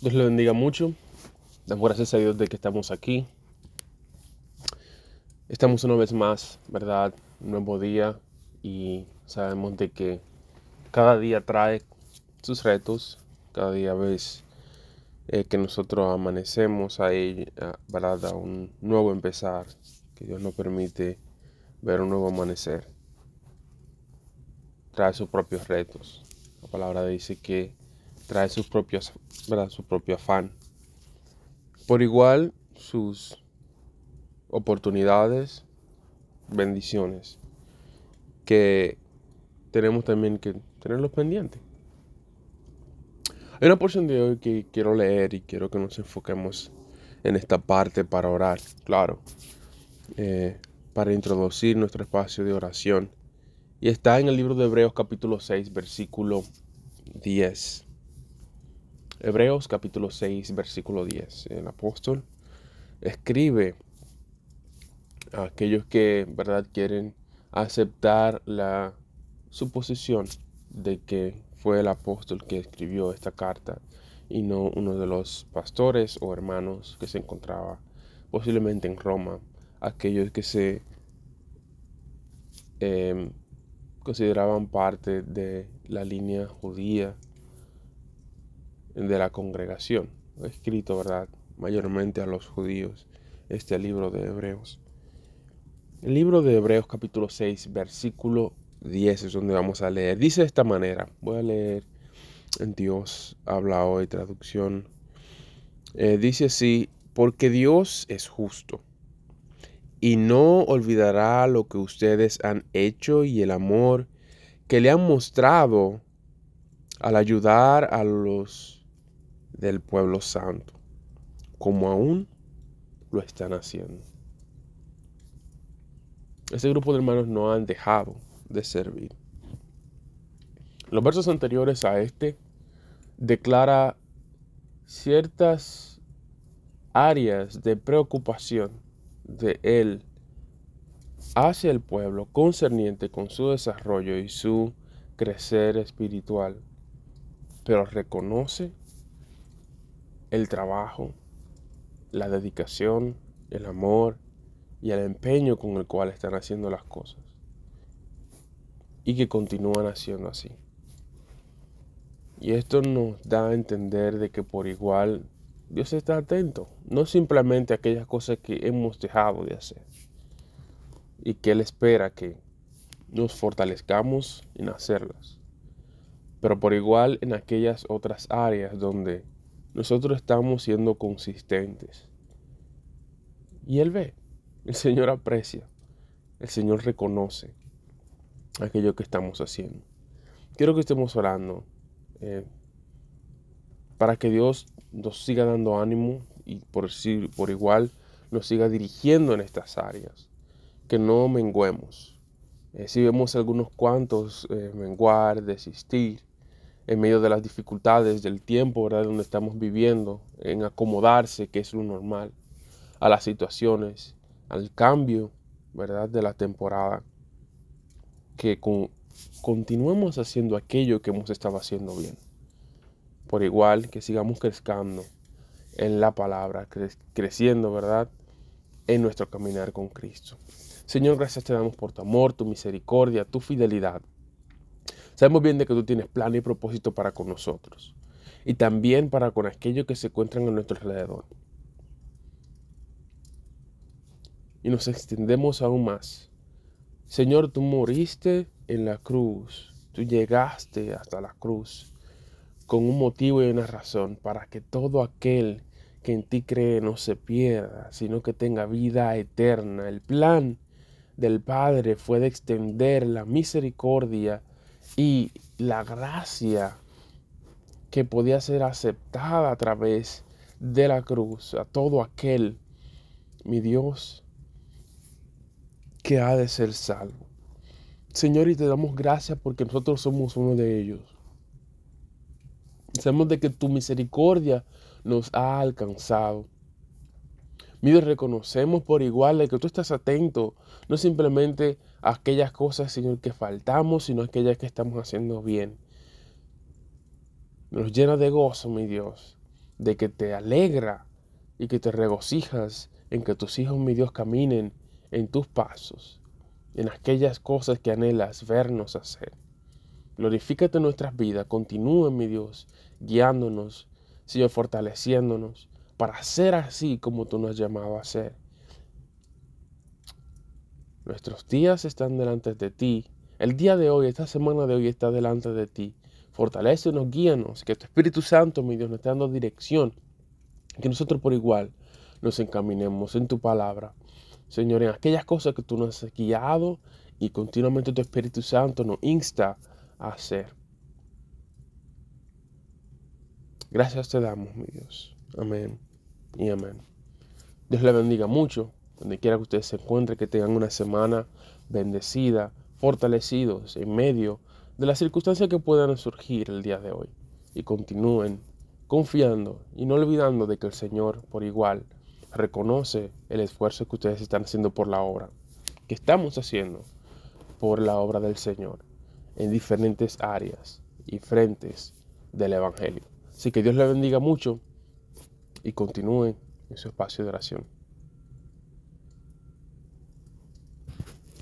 Dios le bendiga mucho. Damos gracias a Dios de que estamos aquí. Estamos una vez más, ¿verdad? Un nuevo día y sabemos de que cada día trae sus retos. Cada día ves eh, que nosotros amanecemos ahí, ¿verdad? A un nuevo empezar. Que Dios nos permite ver un nuevo amanecer. Trae sus propios retos. La palabra dice que trae sus propios, ¿verdad? su propio afán. Por igual, sus oportunidades, bendiciones, que tenemos también que tenerlos pendientes. Hay una porción de hoy que quiero leer y quiero que nos enfoquemos en esta parte para orar, claro, eh, para introducir nuestro espacio de oración. Y está en el libro de Hebreos capítulo 6, versículo 10. Hebreos capítulo 6, versículo 10. El apóstol escribe a aquellos que, verdad, quieren aceptar la suposición de que fue el apóstol que escribió esta carta y no uno de los pastores o hermanos que se encontraba posiblemente en Roma, aquellos que se em, consideraban parte de la línea judía de la congregación. Escrito, ¿verdad? Mayormente a los judíos, este libro de Hebreos. El libro de Hebreos capítulo 6, versículo 10 es donde vamos a leer. Dice de esta manera, voy a leer en Dios habla hoy, traducción. Eh, dice así, porque Dios es justo y no olvidará lo que ustedes han hecho y el amor que le han mostrado al ayudar a los del pueblo santo, como aún lo están haciendo. Ese grupo de hermanos no han dejado de servir. Los versos anteriores a este declara ciertas áreas de preocupación de él hacia el pueblo concerniente con su desarrollo y su crecer espiritual, pero reconoce el trabajo, la dedicación, el amor y el empeño con el cual están haciendo las cosas. Y que continúan haciendo así. Y esto nos da a entender de que por igual Dios está atento, no simplemente a aquellas cosas que hemos dejado de hacer. Y que Él espera que nos fortalezcamos en hacerlas. Pero por igual en aquellas otras áreas donde nosotros estamos siendo consistentes. Y Él ve, el Señor aprecia, el Señor reconoce aquello que estamos haciendo. Quiero que estemos orando eh, para que Dios nos siga dando ánimo y por, por igual nos siga dirigiendo en estas áreas. Que no menguemos. Eh, si vemos algunos cuantos eh, menguar, desistir, en medio de las dificultades del tiempo, ¿verdad? Donde estamos viviendo, en acomodarse, que es lo normal, a las situaciones, al cambio, ¿verdad? De la temporada. Que continuemos haciendo aquello que hemos estado haciendo bien. Por igual que sigamos creciendo en la palabra, creciendo, ¿verdad? En nuestro caminar con Cristo. Señor, gracias te damos por tu amor, tu misericordia, tu fidelidad. Sabemos bien de que tú tienes plan y propósito para con nosotros y también para con aquellos que se encuentran a nuestro alrededor. Y nos extendemos aún más. Señor, tú moriste en la cruz, tú llegaste hasta la cruz con un motivo y una razón para que todo aquel que en ti cree no se pierda, sino que tenga vida eterna. El plan del Padre fue de extender la misericordia y la gracia que podía ser aceptada a través de la cruz a todo aquel, mi Dios, que ha de ser salvo. Señor, y te damos gracias porque nosotros somos uno de ellos. Sabemos de que tu misericordia nos ha alcanzado. Mire, reconocemos por igual de que tú estás atento, no simplemente aquellas cosas, Señor, que faltamos, sino aquellas que estamos haciendo bien. Nos llena de gozo, mi Dios, de que te alegra y que te regocijas en que tus hijos, mi Dios, caminen en tus pasos, en aquellas cosas que anhelas vernos hacer. Glorifícate en nuestras vidas, continúa, mi Dios, guiándonos, sigue fortaleciéndonos para ser así como tú nos has llamado a ser. Nuestros días están delante de ti. El día de hoy, esta semana de hoy está delante de ti. Fortalécenos, guíanos, que tu Espíritu Santo, mi Dios, nos esté dando dirección. Que nosotros por igual nos encaminemos en tu palabra. Señor, en aquellas cosas que tú nos has guiado y continuamente tu Espíritu Santo nos insta a hacer. Gracias te damos, mi Dios. Amén y amén. Dios le bendiga mucho, donde quiera que ustedes se encuentren, que tengan una semana bendecida, fortalecidos en medio de las circunstancias que puedan surgir el día de hoy. Y continúen confiando y no olvidando de que el Señor por igual reconoce el esfuerzo que ustedes están haciendo por la obra, que estamos haciendo por la obra del Señor en diferentes áreas y frentes del Evangelio. Así que Dios le bendiga mucho y continúen en su espacio de oración.